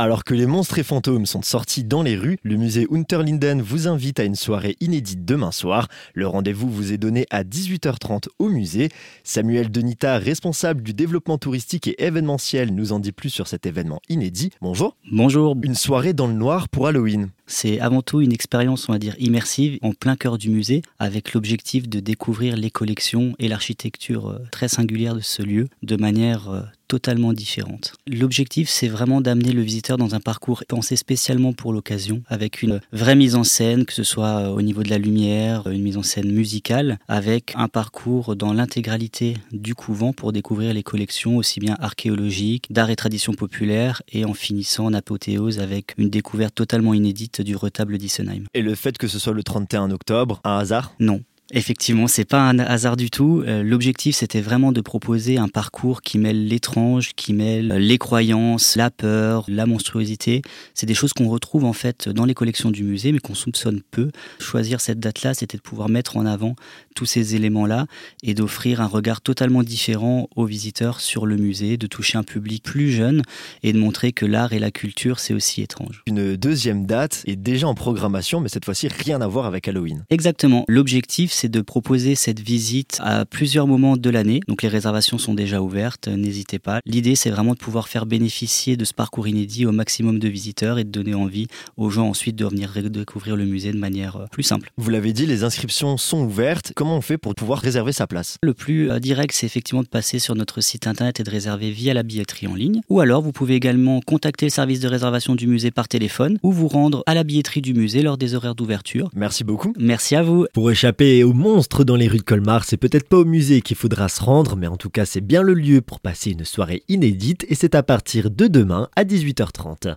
Alors que les monstres et fantômes sont sortis dans les rues, le musée Unterlinden vous invite à une soirée inédite demain soir. Le rendez-vous vous est donné à 18h30 au musée. Samuel Denita, responsable du développement touristique et événementiel, nous en dit plus sur cet événement inédit. Bonjour. Bonjour. Une soirée dans le noir pour Halloween. C'est avant tout une expérience, on va dire, immersive en plein cœur du musée, avec l'objectif de découvrir les collections et l'architecture euh, très singulière de ce lieu de manière euh, totalement différente. L'objectif, c'est vraiment d'amener le visiteur dans un parcours pensé spécialement pour l'occasion, avec une vraie mise en scène, que ce soit euh, au niveau de la lumière, une mise en scène musicale, avec un parcours dans l'intégralité du couvent pour découvrir les collections aussi bien archéologiques, d'art et tradition populaire, et en finissant en apothéose avec une découverte totalement inédite du retable d'Issenheim. Et le fait que ce soit le 31 octobre, un hasard? Non, Effectivement, c'est pas un hasard du tout. Euh, l'objectif, c'était vraiment de proposer un parcours qui mêle l'étrange, qui mêle les croyances, la peur, la monstruosité. C'est des choses qu'on retrouve en fait dans les collections du musée, mais qu'on soupçonne peu. Choisir cette date-là, c'était de pouvoir mettre en avant tous ces éléments-là et d'offrir un regard totalement différent aux visiteurs sur le musée, de toucher un public plus jeune et de montrer que l'art et la culture, c'est aussi étrange. Une deuxième date est déjà en programmation, mais cette fois-ci rien à voir avec Halloween. Exactement. L'objectif, c'est de proposer cette visite à plusieurs moments de l'année. Donc les réservations sont déjà ouvertes, n'hésitez pas. L'idée, c'est vraiment de pouvoir faire bénéficier de ce parcours inédit au maximum de visiteurs et de donner envie aux gens ensuite de venir découvrir le musée de manière euh, plus simple. Vous l'avez dit, les inscriptions sont ouvertes. Comment on fait pour pouvoir réserver sa place? Le plus euh, direct, c'est effectivement de passer sur notre site internet et de réserver via la billetterie en ligne. Ou alors, vous pouvez également contacter le service de réservation du musée par téléphone ou vous rendre à la billetterie du musée lors des horaires d'ouverture. Merci beaucoup. Merci à vous. Pour échapper monstres dans les rues de Colmar, c'est peut-être pas au musée qu'il faudra se rendre, mais en tout cas c'est bien le lieu pour passer une soirée inédite et c'est à partir de demain à 18h30.